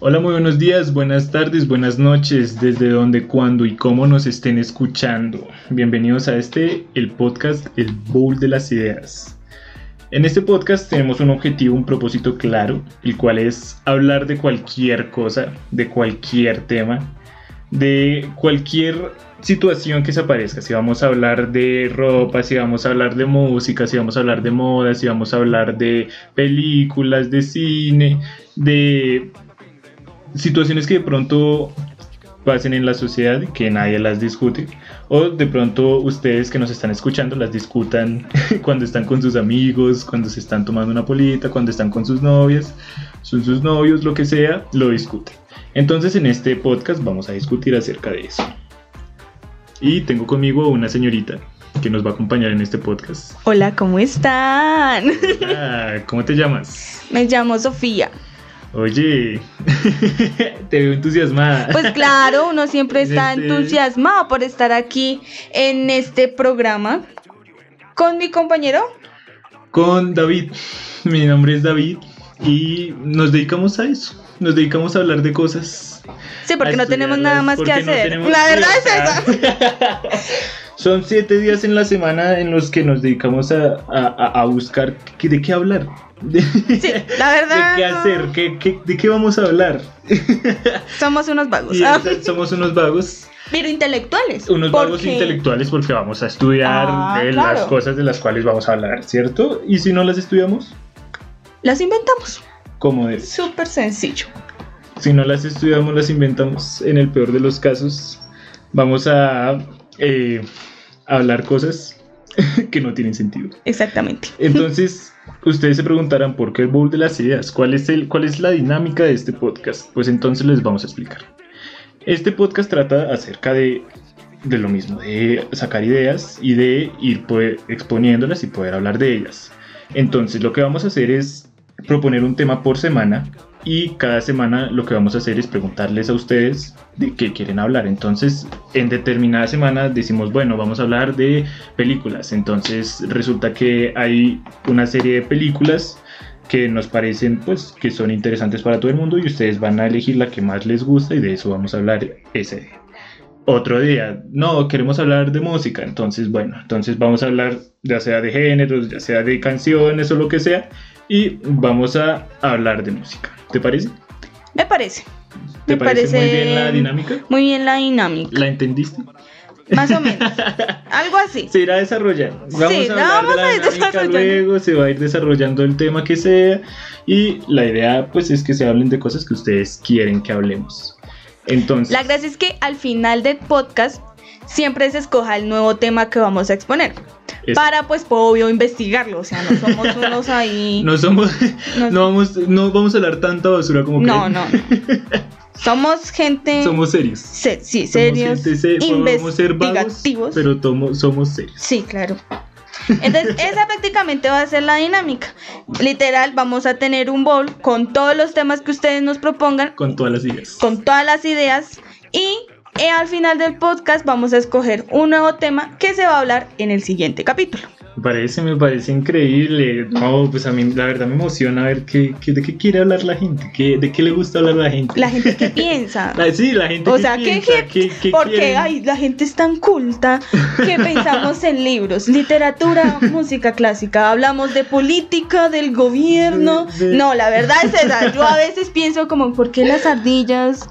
Hola, muy buenos días, buenas tardes, buenas noches, desde donde, cuándo y cómo nos estén escuchando. Bienvenidos a este, el podcast El Bowl de las Ideas. En este podcast tenemos un objetivo, un propósito claro, el cual es hablar de cualquier cosa, de cualquier tema, de cualquier situación que se aparezca. Si vamos a hablar de ropa, si vamos a hablar de música, si vamos a hablar de moda, si vamos a hablar de películas, de cine, de situaciones que de pronto pasen en la sociedad que nadie las discute. O de pronto ustedes que nos están escuchando las discutan cuando están con sus amigos, cuando se están tomando una polita, cuando están con sus novias, son sus novios, lo que sea, lo discuten. Entonces en este podcast vamos a discutir acerca de eso. Y tengo conmigo una señorita que nos va a acompañar en este podcast. Hola, ¿cómo están? Hola, ¿cómo te llamas? Me llamo Sofía. Oye, te veo entusiasmada. Pues claro, uno siempre está Este- entusiasmado por estar aquí en este programa con mi compañero. Con David. Mi nombre es David y nos dedicamos a eso. Nos dedicamos a hablar de cosas. Sí, porque no tenemos nada más que no hacer. La verdad es esa. Son siete días en la semana en los que nos dedicamos a, a- a- buscar de qué hablar. De, Sí, la verdad. de qué hacer, qué- qué- de qué vamos a hablar. Somos unos vagos. Y Ah, somos unos vagos, Pero intelectuales. unos vagos intelectuales porque vamos a estudiar Ah, de claro. las cosas de las cuales vamos a hablar, ¿cierto? Y si no las estudiamos, Las inventamos. ¿cómo debe? Súper sencillo. Si no las estudiamos, las inventamos. En el peor de los casos, vamos a eh, hablar cosas que no tienen sentido. Exactamente. Entonces, ustedes se preguntarán por qué el bowl de las ideas, cuál es, el, cuál es la dinámica de este podcast. Pues entonces les vamos a explicar. Este podcast trata acerca de, de lo mismo, de sacar ideas y de ir pues, exponiéndolas y poder hablar de ellas. Entonces, lo que vamos a hacer es proponer un tema por semana y cada semana lo que vamos a hacer es preguntarles a ustedes de qué quieren hablar. Entonces, en determinada semana decimos, bueno, vamos a hablar de películas. Entonces, resulta que hay una serie de películas que nos parecen pues que son interesantes para todo el mundo y ustedes van a elegir la que más les gusta y de eso vamos a hablar ese. Otro día, no, queremos hablar de música, entonces bueno, entonces vamos a hablar ya sea de géneros, ya sea de canciones o lo que sea y vamos a hablar de música. ¿Te parece? Me parece. ¿Te Me parece, muy parece bien la dinámica? Muy bien la dinámica. ¿La entendiste? Más o menos. Algo así. Se irá desarrollando. Vamos Sí, a la hablar vamos de a ir desarrollando. luego, se va a ir desarrollando el tema que sea y la idea pues es que se hablen de cosas que ustedes quieren que hablemos. Entonces, La gracia es que al final del podcast siempre se escoja el nuevo tema que vamos a exponer. Es- Para, pues, obvio, investigarlo. O sea, no somos unos ahí. no somos, No- no vamos, no vamos a hablar tanta basura como No, creen. no. Somos gente. Somos serios. se- sí, Somos serios. gente se- podemos ser vagos, pero tomo- somos serios. Sí, claro. Entonces, esa prácticamente va a ser la dinámica. Literal, vamos a tener un bowl con todos los temas que ustedes nos propongan, Con todas las ideas. con todas las ideas y eh, al final del podcast vamos a escoger un nuevo tema que se va a hablar en el siguiente capítulo. Me parece, me parece increíble. No, pues a mí la verdad me emociona ver qué, qué- de qué quiere hablar la gente, qué, de qué le gusta hablar la gente. La gente que piensa. Ah, sí, la gente O que sea, piensa, que- qué- qué porque ay, la gente es tan culta que pensamos en libros, literatura, música clásica, hablamos de política, del gobierno. De- de- No, la verdad es esa. Yo a veces pienso como, ¿por qué las ardillas?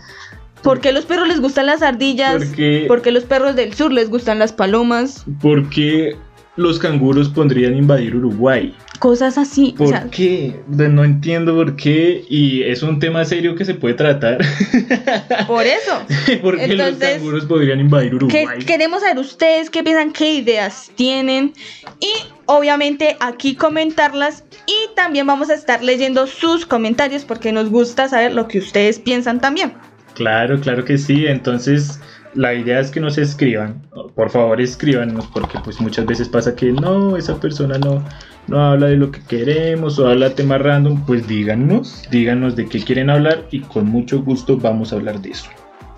¿Por qué los perros les gustan las ardillas? Porque- ¿Por qué los perros del sur les gustan las palomas? ¿Por qué los canguros podrían invadir Uruguay? Cosas así. o ¿Por sea, qué? No entiendo por qué. Y es un tema serio que se puede tratar. por eso. ¿Por qué los canguros podrían invadir que Uruguay? queremos saber ustedes qué piensan, qué ideas tienen y obviamente aquí comentarlas y también vamos a estar leyendo sus comentarios porque nos gusta saber lo que ustedes piensan también. Claro, claro que sí. Entonces, la idea es que nos escriban. Por favor, escríbanos, porque pues muchas veces pasa que no, esa persona no, no habla de lo que queremos o habla tema random. Pues díganos, díganos de qué quieren hablar y con mucho gusto vamos a hablar de eso.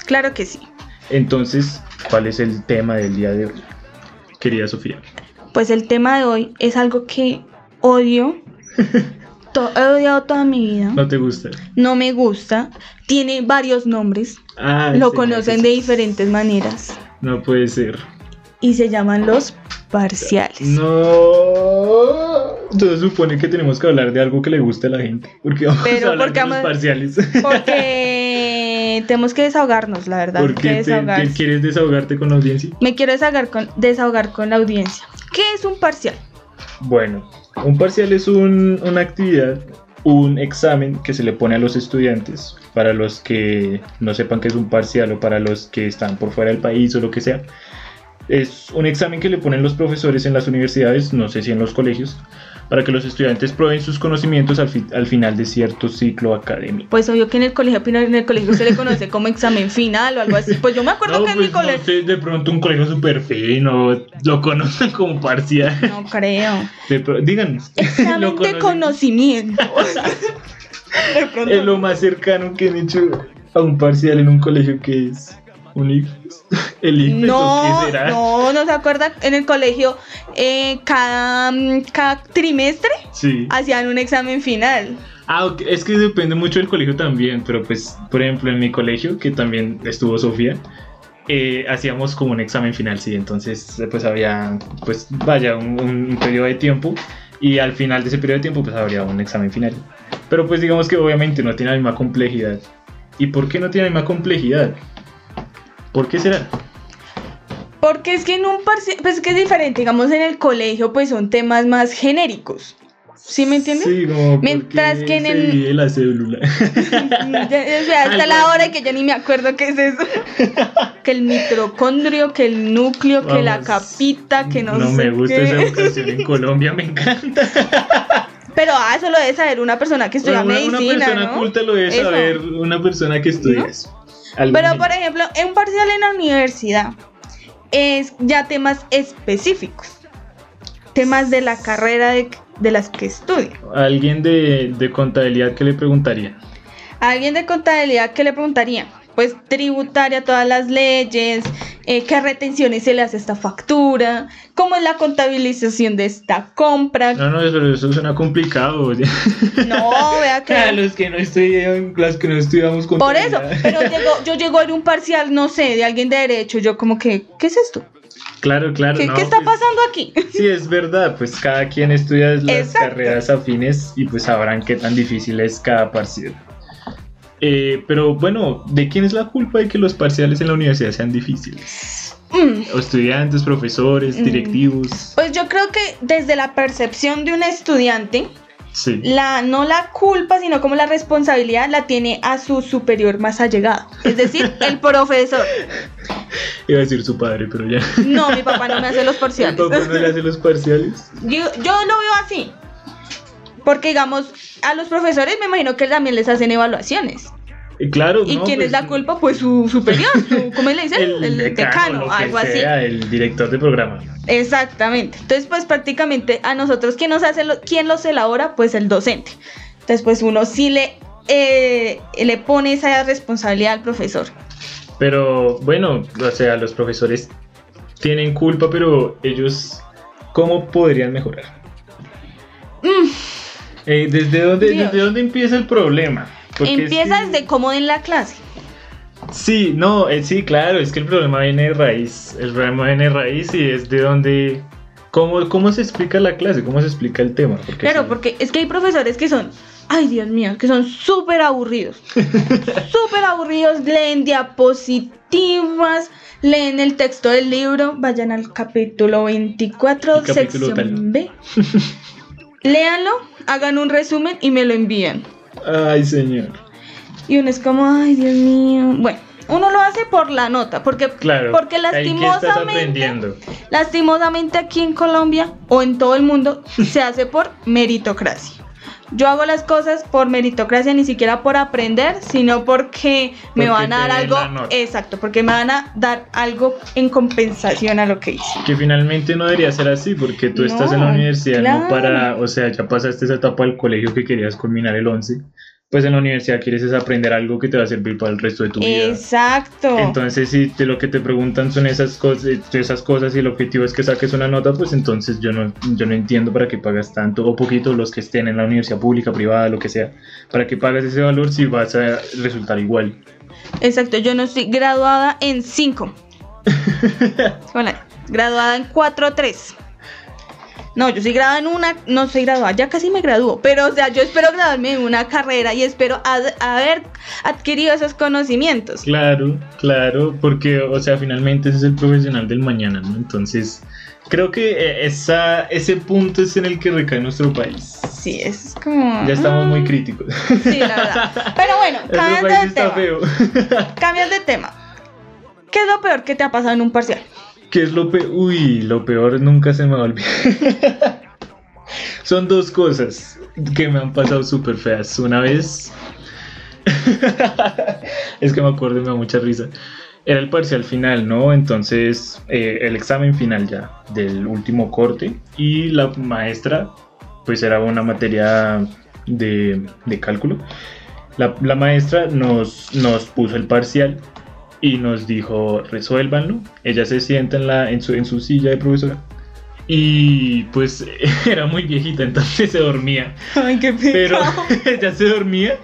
Claro que sí. Entonces, ¿cuál es el tema del día de hoy? Querida Sofía. Pues el tema de hoy es algo que odio To- he odiado toda mi vida. ¿No te gusta? No me gusta. Tiene varios nombres. Ah, Lo sí, conocen sí, de diferentes maneras. No puede ser. Y se llaman los parciales. No. Entonces supone que tenemos que hablar de algo que le guste a la gente. Porque vamos Pero a hablar porque de los parciales. Porque tenemos que desahogarnos, la verdad. ¿Por qué te quieres desahogarte con la audiencia? Me quiero desahogar con, desahogar con la audiencia. ¿Qué es un parcial? Bueno, un parcial es un- una actividad, un examen que se le pone a los estudiantes, para los que no sepan qué es un parcial o para los que están por fuera del país o lo que sea. Es un examen que le ponen los profesores en las universidades, no sé si en los colegios, para que los estudiantes prueben sus conocimientos al, fi- al final de cierto ciclo académico. Pues obvio que en el colegio, en el colegio se le conoce como examen final o algo así. Pues yo me acuerdo No, que en mi pues, no colegio. sé, de pronto un colegio súper fino, lo conocen como parcial. No creo. De díganos. Examen ¿lo de conocimiento. De pronto- Es lo más cercano que han hecho a un parcial en un colegio que es un IFES. El IFES o No, qué será. no, no se acuerda. En el colegio, eh, cada, cada trimestre Sí. hacían un examen final. Ah, ok, es que depende mucho del colegio también, pero pues, por ejemplo, en mi colegio, que también estuvo Sofía, eh, hacíamos como un examen final, sí, entonces pues había, pues vaya, un, un periodo de tiempo y al final de ese periodo de tiempo pues habría un examen final. Pero pues digamos que obviamente no tiene la misma complejidad. ¿Y por qué no tiene la misma complejidad? ¿Por qué será? Porque es que en un parcial, pues es que es diferente. Digamos, en el colegio, pues son temas más genéricos. ¿Sí me entiendes? Sí, como Mientras que en se el- la célula. Ya- ya- ya hasta Algo la hora que ya ni me acuerdo qué es eso. que el mitocondrio, que el núcleo, que la capita, que no, No sé me gusta qué. esa educación en Colombia, me encanta. Pero ah, eso lo debe saber una persona que estudia Bueno, una, medicina, una persona ¿no? culta lo debe Eso. saber, una persona que estudia ¿No? eso. Algo Pero por ejemplo, en un parcial en la universidad es ya temas específicos. Temas de la carrera de, de las que estudia. Alguien de, de contabilidad, ¿qué le preguntaría? Alguien de contabilidad, ¿qué le preguntaría? Pues tributaria, todas las leyes, eh, qué retenciones se le hace a esta factura, cómo es la contabilización de esta compra. No, no, eso suena complicado. oye. No, vea A que... los que no estudian, las que no estudiamos Por eso, pero llegó- yo llego en un parcial, no sé, de alguien de derecho, yo como que, ¿qué es esto? Claro, claro. ¿Qué, no, qué está pues, pasando aquí? Sí, es verdad, pues cada quien estudia las Exacto. carreras afines y pues sabrán qué tan difícil es cada parcial. Eh, pero bueno, ¿de quién es la culpa de que los parciales en la universidad sean difíciles? Mm, ¿Estudiantes, profesores, Mm. directivos? Pues yo creo que desde la percepción de un estudiante, Sí. la, no la culpa, sino como la responsabilidad la tiene a su superior más allegado. Es decir, el profesor. Iba a decir su padre, pero ya. No, mi papá no me hace los ¿El parciales. papá no le hace los parciales? Yo, yo lo veo así. Porque, digamos, a los profesores me imagino que también les hacen evaluaciones. Claro, ¿Y no, quién pues, es la culpa? Pues su superior, su- ¿cómo le dicen? El, decano, lo que algo así. el director de programa. Exactamente. Entonces, pues prácticamente a nosotros, ¿quién nos hace lo- quién los elabora? Pues el docente. Entonces, pues uno sí le, eh, le pone esa responsabilidad al profesor. Pero bueno, o sea, los profesores tienen culpa, pero ellos, ¿cómo podrían mejorar? Mm, Eh, ¿desde, dónde, Dios. ¿Desde dónde empieza el problema? Porque es empieza que- desde cómo en la clase. Sí, no, eh, sí, claro, es que el problema viene de raíz. El problema viene de raíz y es de dónde. ¿Cómo, cómo se explica la clase? ¿Cómo se explica el tema? Porque Claro, sí, porque es que hay profesores que son, ay Dios mío, que son súper aburridos. súper aburridos, leen diapositivas, leen el texto del libro, vayan al capítulo 24, El capítulo sección tal. B. Léanlo, hagan un resumen y me lo envían. Ay, señor. Y uno es como, ay Dios mío. Bueno, uno lo hace por la nota, porque, Claro. porque lastimosamente, lastimosamente aquí en Colombia o en todo el mundo se hace por meritocracia. Yo hago las cosas por meritocracia, ni siquiera por aprender, sino porque me Porque van a dar algo. Exacto, porque me van a dar algo en compensación a lo que hice. Que finalmente no debería ser así, porque tú No, estás en la universidad no para, o sea, ya pasaste esa etapa del colegio que querías culminar el 11 pues en la universidad quieres es aprender algo que te va a servir para el resto de tu vida. Exacto. Entonces, si te, lo que te preguntan son esas cosas, esas cosas y el objetivo es que saques una nota, pues entonces yo no, yo no entiendo para qué pagas tanto o poquito los que estén en la universidad pública, privada, lo que sea. ¿Para qué pagas ese valor si vas a resultar igual? Exacto, yo no estoy graduada en 5. Hola, graduada en 4 3. No, yo soy graduada en una, no soy graduada, ya casi me gradúo, pero o sea, yo espero graduarme en una carrera y espero ad- haber adquirido esos conocimientos. Claro, claro, porque, o sea, finalmente ese es el profesional del mañana, ¿no? Entonces, creo que eh, esa, ese punto es en el que recae nuestro país. Sí, es como... Ya estamos muy mm, críticos. Sí, la verdad. Pero bueno, cambiando de tema. Cambias de tema. ¿Qué es lo peor que te ha pasado en un parcial? ¿Qué es lo peor? Uy, lo peor nunca se me va a olvidar. Son dos cosas que me han pasado súper feas. Una vez. es que me acuerdo y me da mucha risa. Era el parcial final, ¿no? Entonces, eh, el examen final ya del último corte. Y la maestra, pues era una materia de, de cálculo. La, la maestra nos, nos puso el parcial y nos dijo resuélvanlo. Ella se sienta en, la, en, su, en su silla de profesora y pues era muy viejita, entonces se dormía. Ay, qué Pero ella se dormía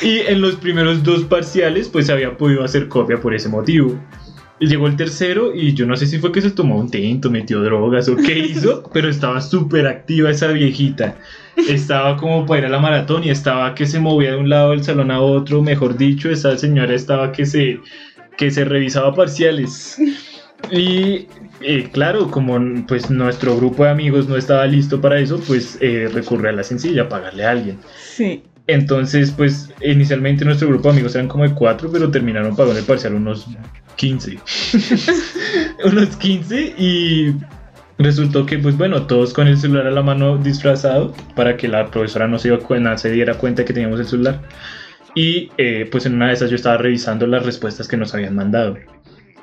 y en los primeros dos parciales pues había podido hacer copia por ese motivo. Y llegó el tercero y yo no sé si fue que se tomó un tinto, metió drogas o qué hizo, pero estaba súper activa esa viejita. Estaba como para ir a la maratón y estaba que se movía de un lado del salón a otro, mejor dicho, esa señora estaba que se, que se revisaba parciales. Y eh, claro, como pues nuestro grupo de amigos no estaba listo para eso, pues eh, recurre a la sencilla, pagarle a alguien. Sí. Entonces, pues inicialmente nuestro grupo de amigos eran como de cuatro, pero terminaron pagando el parcial unos 15. unos 15 y resultó que, pues bueno, todos con el celular a la mano disfrazado para que la profesora no se, diera cuenta que teníamos el celular. Y eh, pues en una de esas yo estaba revisando las respuestas que nos habían mandado.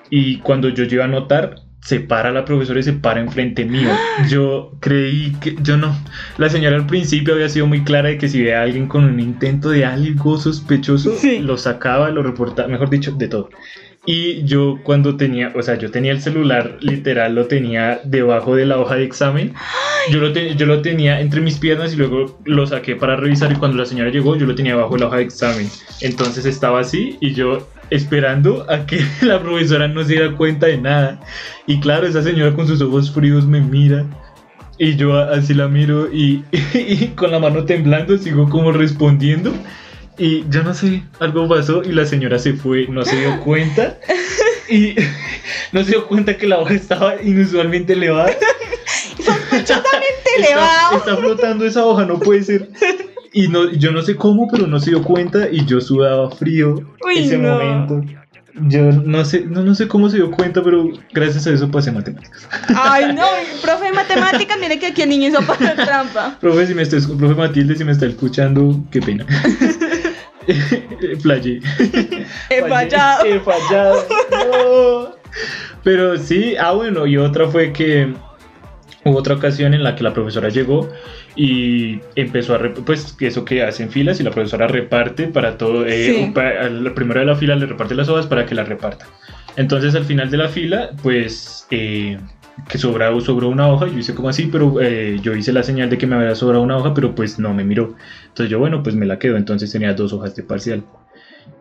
Y cuando yo llego a anotar, se para la profesora y se para enfrente mío. Yo creí que, yo no. La señora al principio había sido muy clara de que si veía a alguien con un intento de algo sospechoso, Sí. lo sacaba, lo reportaba, mejor dicho, de todo. Y yo cuando tenía, o sea, yo tenía el celular, literal, lo tenía debajo de la hoja de examen. Yo lo, te- yo lo tenía entre mis piernas y luego lo saqué para revisar y cuando la señora llegó yo lo tenía debajo de la hoja de examen. Entonces estaba así y yo esperando a que la profesora no se diera cuenta de nada. Y claro, esa señora con sus ojos fríos me mira. Y yo así la miro y, y con la mano temblando sigo como respondiendo. Y yo no sé, algo pasó y la señora se fue, no se dio cuenta. Y no se dio cuenta que la hoja estaba inusualmente elevada. Sospechosamente Está, elevado. está flotando esa hoja, no puede ser. Y no, yo no sé cómo, pero no se dio cuenta y yo sudaba frío Uy, ese no. momento. Yo no sé, no, no sé cómo se dio cuenta, pero gracias a eso pasé matemáticas. Ay, no, profe de matemáticas, mire que aquí el niño hizo para trampa. Profe, si me está, profe Matilde, si me está escuchando, qué pena. Flayé. He fallado. He fallado. No. Pero sí, ah, bueno, y otra fue que hubo otra ocasión en la que la profesora llegó y empezó a, pues, eso que hacen filas y la profesora reparte para todo, eh, Sí. un pa- al primero de la fila le reparte las hojas para que las reparta. Entonces al final de la fila, pues, eh, que sobró, sobró una hoja, yo hice como así, pero eh, yo hice la señal de que me había sobrado una hoja, pero pues no me miró. Entonces yo, bueno, pues me la quedo, entonces tenía dos hojas de parcial.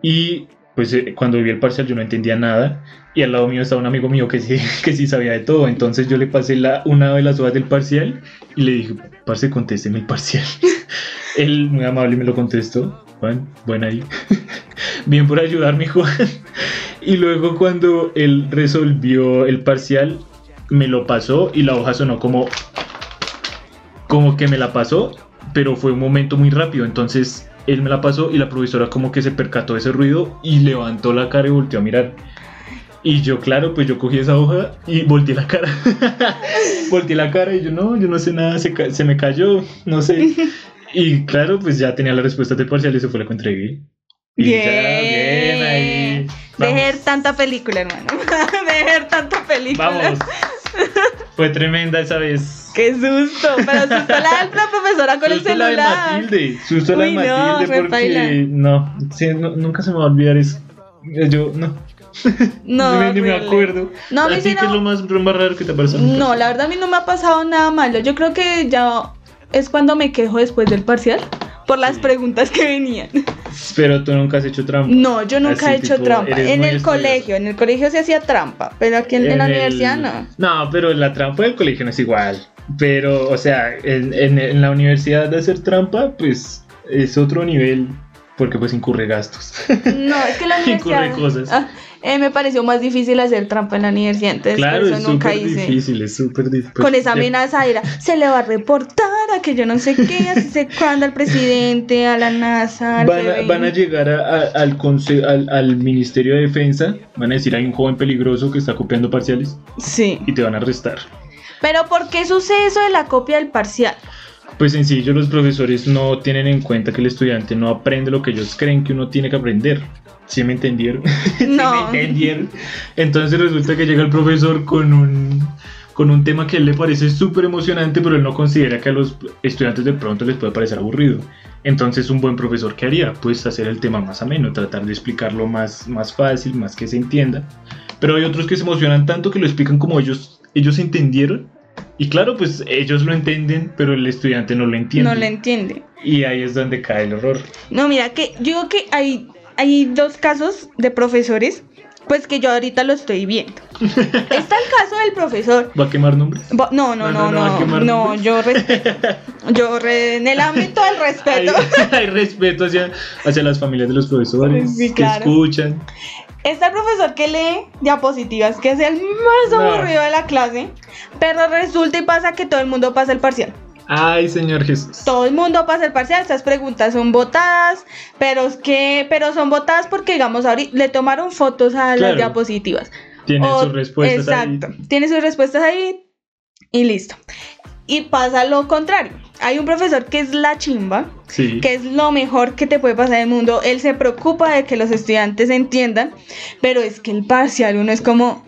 Y pues eh, cuando vi el parcial yo no entendía nada y al lado mío estaba un amigo mío que sí, que sí sabía de todo. Entonces yo le pasé la, una de las hojas del parcial y le dije, parce, contésteme el parcial. Él muy amable me lo contestó. Juan, buen ahí. Bien por ayudarme, Juan. Y luego cuando él resolvió el parcial, me lo pasó y la hoja sonó como... Como que me la pasó, pero fue un momento muy rápido. Entonces él me la pasó y la profesora como que se percató de ese ruido y levantó la cara y volteó a mirar. Y yo, claro, pues yo cogí esa hoja y volteé la cara. volteé la cara y yo, no, yo no sé nada, se, ca- se me cayó, no sé. Y claro, pues ya tenía la respuesta del parcial y eso fue lo que entregué. Y ya, bien ahí. Vamos. Dejer tanta película, hermano. Dejer tanta película. Vamos. Fue tremenda esa vez. Qué susto, pero susto la la profesora con Susto el la de celular. Matilde, susto la de Uy, no, Matilde porque no, sí, no, nunca se me va a olvidar eso. Yo no, No, ni, ni me acuerdo. No, a mí ¿A sí es no. lo más, lo más raro que te parece? No, la verdad a mí no me ha pasado nada malo. Yo creo que ya es cuando me quejo después del parcial por las preguntas que venían. Pero tú nunca has hecho trampa. No, yo nunca Así, he hecho tipo, trampa. En el colegio, en el colegio se hacía trampa, pero aquí en, en la el- universidad no. No, pero la trampa del colegio no es igual. Pero, o sea, en- en la universidad de hacer trampa, pues es otro nivel. Porque pues incurre gastos. No, es que la Incurre universidad. cosas. Ah, eh, me pareció más difícil hacer trampa en la universidad, entonces claro, por es eso nunca súper hice. difícil, es súper difícil. Con esa amenaza era, se le va a reportar a que yo no sé qué, así sé cuándo al presidente, a la NASA, al Van a, FBI. van a llegar a- a- al, al, al Ministerio de Defensa, van a decir hay un joven peligroso que está copiando parciales Sí. y te van a arrestar. Pero ¿por qué sucede eso de la copia del parcial? Pues sencillo, los profesores no tienen en cuenta que el estudiante no aprende lo que ellos creen que uno tiene que aprender. ¿Sí me entendieron? ¿Sí No. me entendieron? Entonces resulta que llega el profesor con un, con un tema que a él le parece súper emocionante, pero él no considera que a los estudiantes de pronto les puede parecer aburrido. Entonces un buen profesor, ¿qué haría? Pues hacer el tema más ameno, tratar de explicarlo más, más fácil, más que se entienda. Pero hay otros que se emocionan tanto que lo explican como ellos, ellos entendieron. Y claro, pues ellos lo entienden, pero el estudiante no lo entiende. No le entiende. Y ahí es donde cae el error. No, mira, que yo digo que hay, hay dos casos de profesores, pues que yo ahorita lo estoy viendo. Está el caso del profesor. ¿Va a quemar nombres? No, no, No, no, no, no, no, yo respeto. Yo re- en el ámbito del respeto. hay respeto hacia, hacia las familias de los profesores Sí, que escuchan. Está el profesor que lee diapositivas, que es el más No. aburrido de la clase, pero resulta y pasa que todo el mundo pasa el parcial. Ay, Señor Jesús. Todo el mundo pasa el parcial, estas preguntas son votadas, pero es que, pero son votadas porque digamos ahorita le tomaron fotos a Claro. las diapositivas. Tienen O- sus respuestas Exacto. ahí. Tiene sus respuestas ahí y listo. Y pasa lo contrario. Hay un profesor que es la chimba, Sí. que es lo mejor que te puede pasar en el mundo. Él se preocupa de que los estudiantes entiendan, pero es que el parcial uno es como,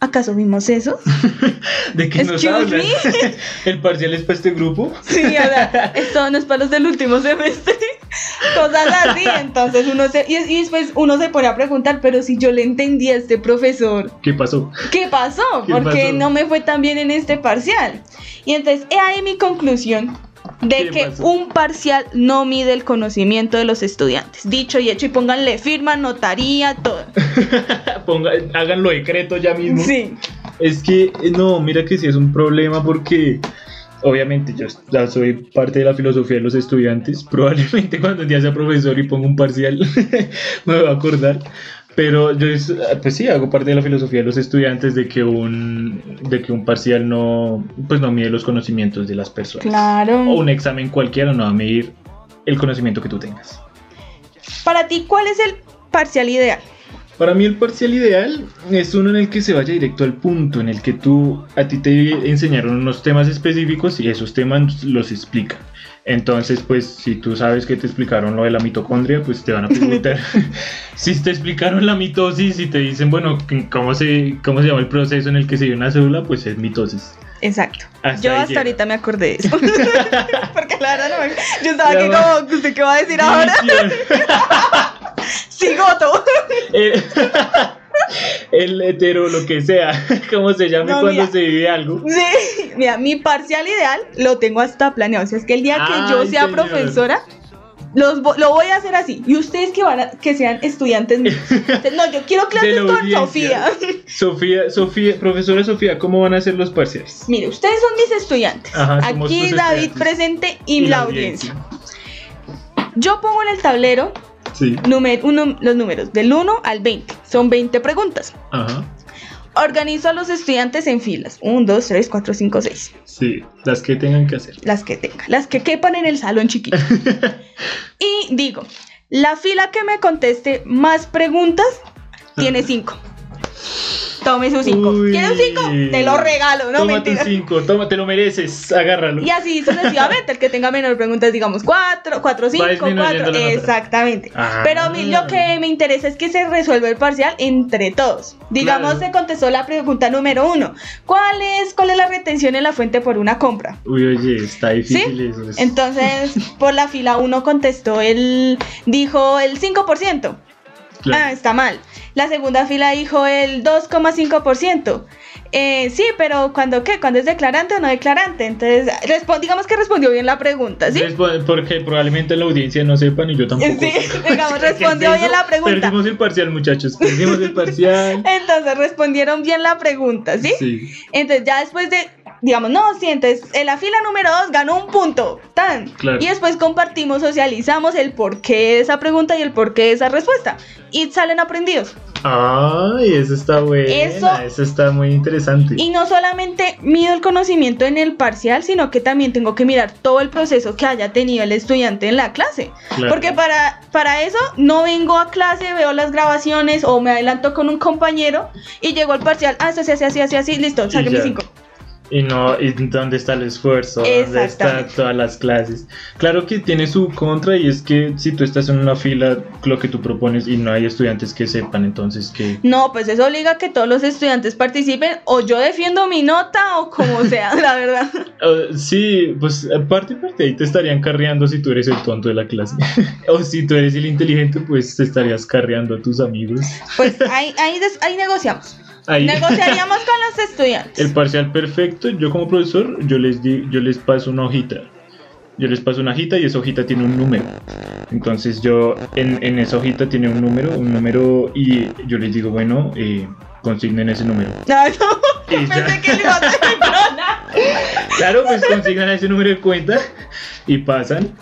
¿acaso vimos eso? ¿De qué nos Excuse hablan? me. ¿El parcial es para este grupo? Sí, o sea, esto no es para los del último semestre. Cosas así, entonces uno se, y, y después uno se pone a preguntar, pero si yo le entendí a este profesor, ¿Qué pasó? ¿qué pasó? ¿Qué ¿Por qué pasó? no me fue tan bien en este parcial? Y entonces, he ahí mi conclusión de ¿Qué que pasó? un parcial no mide el conocimiento de los estudiantes. Dicho y hecho, y pónganle firma, notaría, todo. Ponga, háganlo decreto ya mismo. Sí. Es que, eh, no, mira que sí es un problema porque obviamente yo ya soy parte de la filosofía de los estudiantes. Probablemente cuando día sea profesor y ponga un parcial me voy a acordar. Pero yo, es- pues sí, hago parte de la filosofía de los estudiantes de que un, de que un parcial no, pues no mide los conocimientos de las personas. Claro. O un examen cualquiera no va a medir el conocimiento que tú tengas. Para ti, ¿cuál es el parcial ideal? Para mí el parcial ideal es uno en el que se vaya directo al punto, en el que tú a ti te enseñaron unos temas específicos y esos temas los explican. Entonces, pues si tú sabes que te explicaron lo de la mitocondria, pues te van a preguntar si te explicaron la mitosis y te dicen, bueno, ¿cómo se, cómo se llama el proceso en el que se dio una célula? Pues es mitosis. Exacto. Hasta yo hasta llega. ahorita me acordé de eso. Porque la verdad no me... Yo estaba aquí va. como, ¿usted qué va a decir ahora? División. Cigoto. El, hetero, lo que sea, como se llame No, cuando mira. se vive algo. Sí, mira, mi parcial ideal lo tengo hasta planeado. O sea, es que el día que yo sea señor. profesora, los lo voy a hacer así. Y ustedes que van a, que sean estudiantes míos. No, yo quiero clases con audiencia. Sofía. Sofía, Sofía, profesora Sofía, ¿cómo van a ser los parciales? Mire, ustedes son mis estudiantes. Ajá, Aquí David estudiantes. presente y, la audiencia. Yo pongo en el tablero Sí. numer- uno- los números del 1 al 20. Son 20 preguntas. Ajá. Organizo a los estudiantes en filas. 1, 2, 3, 4, 5, 6. Sí, las que tengan que hacer. Las que tenga. Las que quepan en el salón chiquito. y digo, la fila que me conteste más preguntas tiene 5. Tome su 5. Uy. ¿Quiere un 5? Te lo regalo, no toma tu 5, toma, te lo mereces, agárralo. Y así sucesivamente, el que tenga menor preguntas, digamos 4, 4, 5, disminuyendo 4. la nota. Exactamente. Ah. Pero a mí lo que me interesa es que se resuelva el parcial entre todos. Digamos, Claro. se contestó la pregunta número 1. ¿Cuál es, ¿Cuál es la retención en la fuente por una compra? Uy, oye, está difícil eso. es- Entonces, por la fila 1 contestó el. dijo el 5%. Claro. Ah, está mal. La segunda fila dijo el 2,5%. Eh, sí, pero cuando qué? Cuando es declarante o no declarante. Entonces, digamos que respondió bien la pregunta, ¿sí? Porque probablemente la audiencia no sepa ni yo tampoco. Sí, digamos, ¿Qué es respondió bien la pregunta. Perdimos el parcial, muchachos. Perdimos el parcial. Entonces respondieron bien la pregunta, ¿sí? Sí. Entonces ya después de, digamos, no, sí, entonces en la fila número 2 ganó un punto, tan. Claro. Y después compartimos, socializamos el porqué de esa pregunta y el porqué de esa respuesta. Y salen aprendidos. Ay, eso está bueno. Eso- Eso, está muy interesante. Y no solamente mido el conocimiento en el parcial, sino que también tengo que mirar todo el proceso que haya tenido el estudiante en la clase. Claro. Porque para, para eso no vengo a clase, veo las grabaciones o me adelanto con un compañero y llego al parcial, ah, esto hace así, así, así, listo, saqué mis cinco. Y no, ¿y dónde está el esfuerzo? ¿Dónde están todas las clases? Claro que tiene su contra y es que si tú estás en una fila, lo que tú propones y no hay estudiantes que sepan, entonces que... No, pues eso obliga a que todos los estudiantes participen o yo defiendo mi nota o como sea, la verdad. Uh, sí, pues aparte, aparte ahí te estarían carreando si tú eres el tonto de la clase. o si tú eres el inteligente, pues te estarías carreando a tus amigos. Pues ahí, ahí, ahí negociamos. Ahí. Negociaríamos con los estudiantes. El parcial perfecto, yo como profesor, yo les, di, yo les paso una hojita. Yo les paso una hojita y esa hojita tiene un número. Entonces yo en, en esa hojita tiene un número, un número y yo les digo, bueno, eh, consignen ese número. No, pensé que iba a. Claro, pues consignan ese número de cuenta y pasan,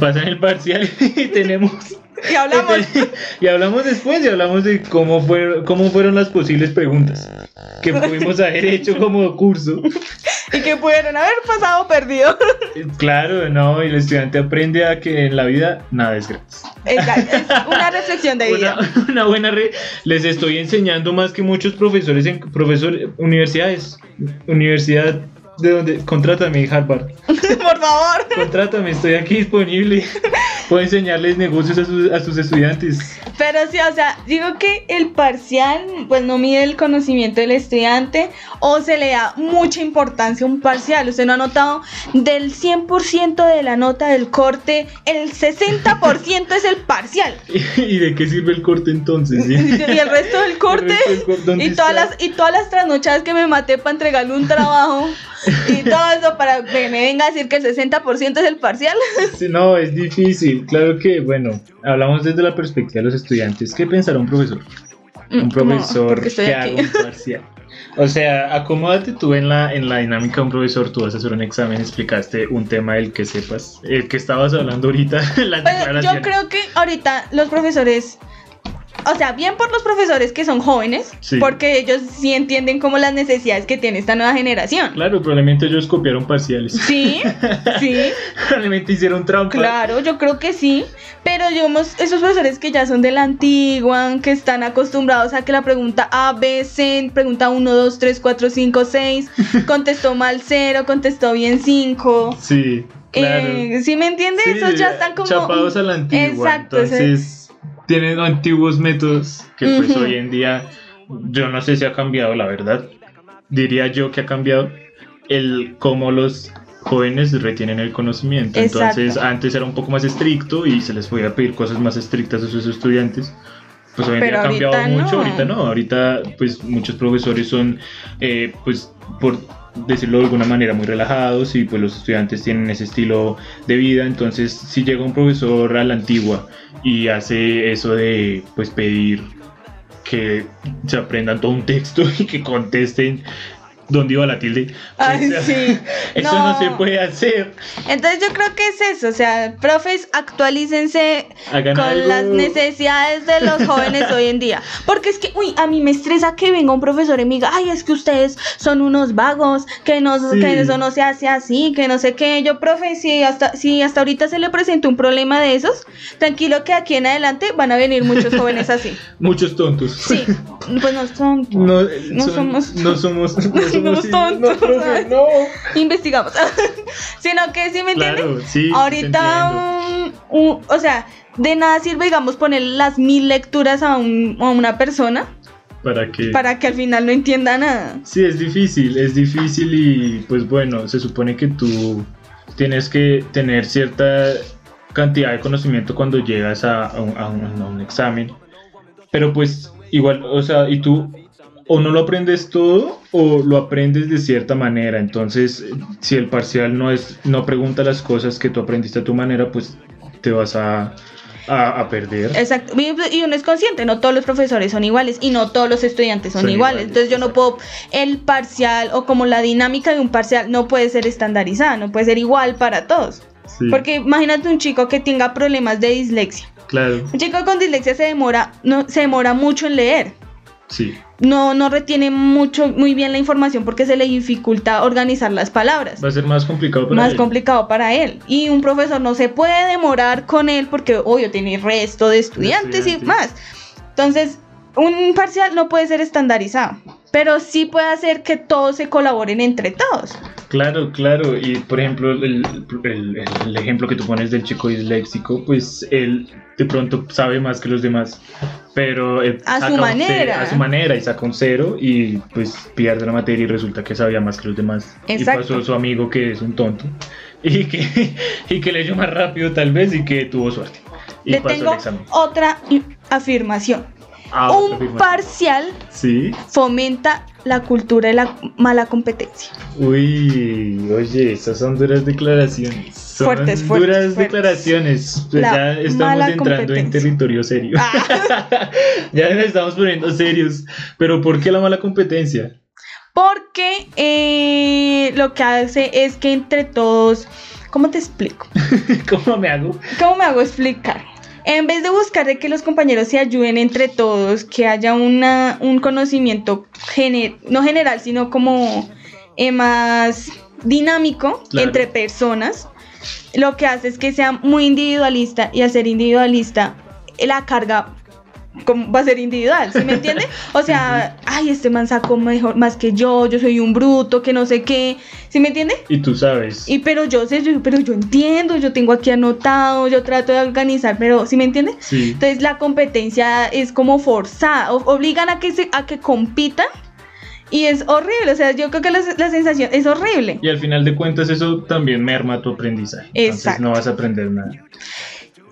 pasan el parcial y tenemos... Y hablamos. Y hablamos después y hablamos de cómo, fueron cómo fueron las posibles preguntas que pudimos haber hecho como curso. Y que pudieron haber pasado perdido. Claro, no, y el estudiante aprende a que en la vida nada es gratis. Exacto, es una reflexión de vida. Una, una buena red. Les estoy enseñando más que muchos profesores en profesor, universidades. Universidad de donde. Contrátame, Harvard. Por favor. Contrátame, estoy aquí disponible. Puedo enseñarles negocios a sus, a sus estudiantes. Pero sí, o sea, digo que el parcial, pues no mide el conocimiento del estudiante o se le da mucha importancia a un parcial. Usted no ha notado del 100% de la nota del corte, el 60% es el parcial. ¿Y de qué sirve el corte entonces? sí? Y el resto del corte. El resto del corte, ¿dónde Y todas, está? las, y todas las trasnochadas que me maté para entregarle un trabajo y todo eso para que me venga a decir que el 60% es el parcial. Sí, no, es difícil. Claro que, bueno, hablamos desde la perspectiva de los estudiantes. ¿Qué pensará un profesor? Un No, profesor estoy que haga un parcial. O sea, acomódate tú en la, en la dinámica de un profesor. Tú vas a hacer un examen, explicaste un tema del que sepas. El que estabas hablando ahorita, las Pues, yo creo que ahorita los profesores, o sea, bien por los profesores que son jóvenes, Sí. porque ellos sí entienden como las necesidades que tiene esta nueva generación. Claro, probablemente ellos copiaron parciales. Sí, sí, probablemente hicieron trampa. claro, yo creo que sí, pero digamos, esos profesores que ya son de la antigua, que están acostumbrados a que la pregunta A, B, C, pregunta 1, 2, 3, 4, 5, 6, contestó mal 0, contestó bien 5. Sí, claro. Eh, ¿Sí me entiendes? Sí, Esos ya están como... chapados a la antigua. Exacto, Entonces, tienen antiguos métodos que pues Ujú. hoy en día yo no sé si ha cambiado, la verdad. Diría yo que ha cambiado el cómo los jóvenes retienen el conocimiento. Exacto. Entonces, antes era un poco más estricto y se les podía pedir cosas más estrictas a sus estudiantes. Pues hoy en Pero día ha cambiado mucho, no. ahorita no, ahorita pues muchos profesores son eh, pues por decirlo de alguna manera muy relajados y pues los estudiantes tienen ese estilo de vida, entonces si llega un profesor a la antigua y hace eso de pues pedir que se aprendan todo un texto y que contesten ¿dónde iba la tilde? Ay, Pues, sí. Eso no. se puede hacer. Entonces yo creo que es eso, o sea, profes, actualícense Hagan con algo. las necesidades de los jóvenes hoy en día. Porque es que, uy, a mí me estresa que venga un profesor y me diga, ay, es que ustedes son unos vagos, que, no, Sí. que eso no se hace así, que no sé qué. Yo, profe, si hasta, si hasta ahorita se le presenta un problema de esos, tranquilo que aquí en adelante van a venir muchos jóvenes así. Muchos tontos. Sí, pues no son... No, No son- somos- no somos, no somos, somos sí, tontos, No, no. investigamos. Sino que, ¿sí me entiendes? Claro, sí. Ahorita, un- o sea, de nada sirve, digamos, poner las mil lecturas a, un- a una persona Para que. para que al final no entienda nada. Sí, es difícil, es difícil y pues bueno, se supone que tú tienes que tener cierta cantidad de conocimiento cuando llegas a, a un, a un- a un examen. Pero pues igual, o sea, y tú o no lo aprendes todo o lo aprendes de cierta manera. Entonces, si el parcial no es no pregunta las cosas que tú aprendiste a tu manera, pues te vas a, a, a perder. Exacto. Y uno es consciente, no todos los profesores son iguales y no todos los estudiantes son, Son iguales. iguales, Entonces yo no puedo, el parcial o como la dinámica de un parcial no puede ser estandarizada, no puede ser igual para todos. Sí, Porque imagínate un chico que tenga problemas de dislexia. claro, Un chico con dislexia se demora, no, se demora mucho en leer. Sí, no, no retiene mucho, muy bien la información porque se le dificulta organizar las palabras. va a ser más complicado para Más él. complicado para él. Y un profesor no se puede demorar con él porque, obvio, tiene resto de estudiantes y más. Entonces, un parcial no puede ser estandarizado, pero sí puede hacer que todos se colaboren entre todos. Claro, claro. Y por ejemplo, el, el- el ejemplo que tú pones del chico disléxico, pues él de pronto sabe más que los demás, pero él A su saca manera. ce- a su manera y saca un cero y pues pierde la materia y resulta que sabía más que los demás. Exacto. Y pasó su amigo que es un tonto y que, y que leyó más rápido tal vez y que tuvo suerte. Y Le pasó tengo el examen. otra afirmación. Ah, un parcial Sí. fomenta la cultura de la mala competencia. Uy, oye, esas son duras declaraciones. Son Fuertes, fuertes, duras fuertes. declaraciones. Pues ya estamos entrando en territorio serio. Ah. ya nos estamos poniendo serios. Pero ¿por qué la mala competencia? Porque eh, lo que hace es que entre todos, ¿cómo te explico? ¿Cómo me hago? ¿Cómo me hago explicar? En vez de buscar de que los compañeros se ayuden entre todos, que haya una, un conocimiento no general, sino como eh, más dinámico Claro. entre personas, lo que hace es que sea muy individualista y al ser individualista, la carga como va a ser individual, ¿sí me entiende? O sea, ay, este man sacó mejor, más que yo, yo soy un bruto, que no sé qué, ¿sí me entiende? Y tú sabes. Y pero yo sé, yo- pero yo entiendo, yo tengo aquí anotado, yo trato de organizar, pero ¿sí me entiende? Sí. Entonces la competencia es como forzada, obligan a que se, a que compitan y es horrible, o sea, yo creo que la, la sensación es horrible. Y al final de cuentas eso también merma tu aprendizaje. Entonces Exacto. no vas a aprender nada.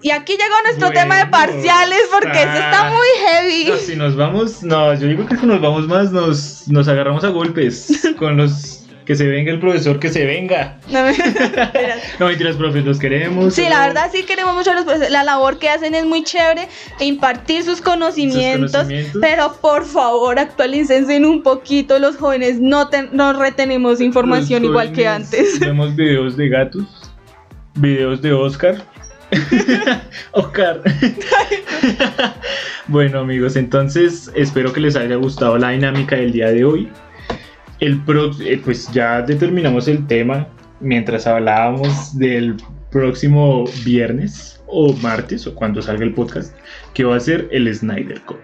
Y aquí llegó nuestro Bueno, tema de parciales porque eso está ah. muy heavy. No, si nos vamos, no, yo digo que si nos vamos más nos, nos agarramos a golpes con los que se venga el profesor, que se venga. No, mentiras. No mentiras, profes, los queremos. Sí, la verdad sí queremos mucho a los profesores. La labor que hacen es muy chévere, impartir sus conocimientos, conocimientos. pero por favor actualícense un poquito. Los jóvenes no, ten- no retenemos información igual que antes. Vemos videos de gatos, videos de Oscar. Oscar. bueno, amigos, entonces espero que les haya gustado la dinámica del día de hoy. El pro- eh, pues ya determinamos el tema mientras hablábamos del próximo viernes o martes o cuando salga el podcast, que va a ser el Snyder Cut.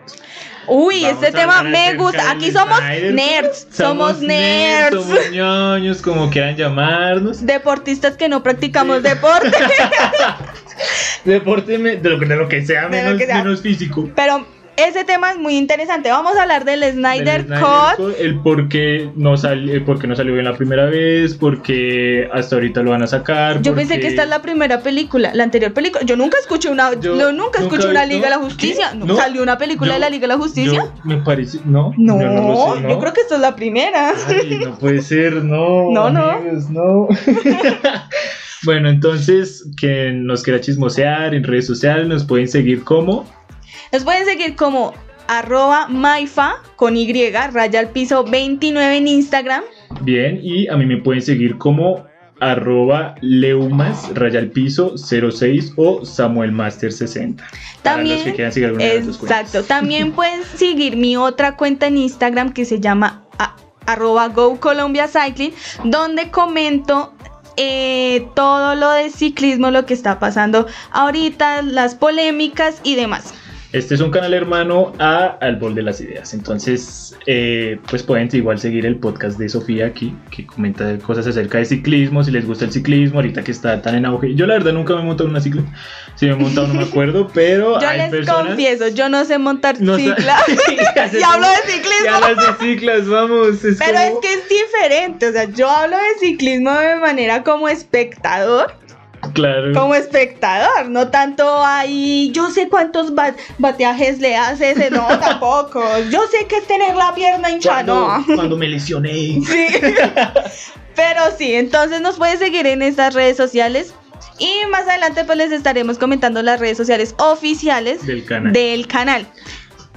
Uy, Vamos este tema me gusta. Aquí somos nerds, somos nerds. somos ñoños, como quieran llamarnos. Deportistas que no practicamos deporte, Deporte de lo, que- de lo que sea menos, que sea. menos físico. pero ese tema es muy interesante. Vamos a hablar del Snyder Del Cut. Cut, El por qué no, sal, el por qué no salió bien la primera vez, porque hasta ahorita lo van a sacar. Yo pensé que esta es la primera película, la anterior película. Yo nunca escuché una, Yo yo nunca escuché una Liga de la ¿no? Justicia. ¿Qué? ¿No? ¿No? ¿Salió una película Yo- de la Liga de la Justicia? yo- me parece. No, No, yo no lo sé, ¿no? yo creo que esta es la primera. Ay, no puede ser, no. No, no. no. bueno, entonces, quien nos quiera chismosear en redes sociales, nos pueden seguir como. Nos pueden seguir como arroba maifa con Y, raya al piso 29 en Instagram. Bien, y a mí me pueden seguir como arroba leumas raya al piso 06 o samuelmaster 60. También, para los que quieran seguir alguna exacto, también pueden seguir mi otra cuenta en Instagram que se llama a- arroba Go Colombia Cycling, donde comento eh, todo lo de ciclismo, lo que está pasando ahorita, las polémicas y demás. Este es un canal hermano a Al Bol de las Ideas. Entonces, eh, pues pueden igual seguir el podcast de Sofía aquí, que comenta cosas acerca de ciclismo, si les gusta el ciclismo, ahorita que está tan en auge. Yo la verdad nunca me he montado en una cicla. Si me he montado no me acuerdo, pero Yo hay les personas... confieso, yo no sé montar No cicla. Y hablo de ciclismo. Ya hablas de ciclas, vamos. Es Pero como- es que es diferente, o sea, yo hablo de ciclismo de manera como espectador, Claro. como espectador, no tanto ahí, yo sé cuántos ba- bateajes le hace ese, no, tampoco, yo sé que es tener la pierna hinchada, Cuando, no. cuando me lesioné. Sí. Pero sí, entonces nos puedes seguir en estas redes sociales y más adelante pues les estaremos comentando las redes sociales oficiales Del canal. del canal.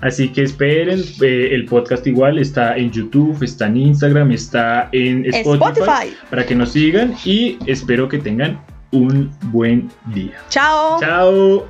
Así que esperen, eh, el podcast igual está en YouTube, está en Instagram, está en Spotify, Spotify. para que nos sigan y espero que tengan un buen día. Chao. Chao.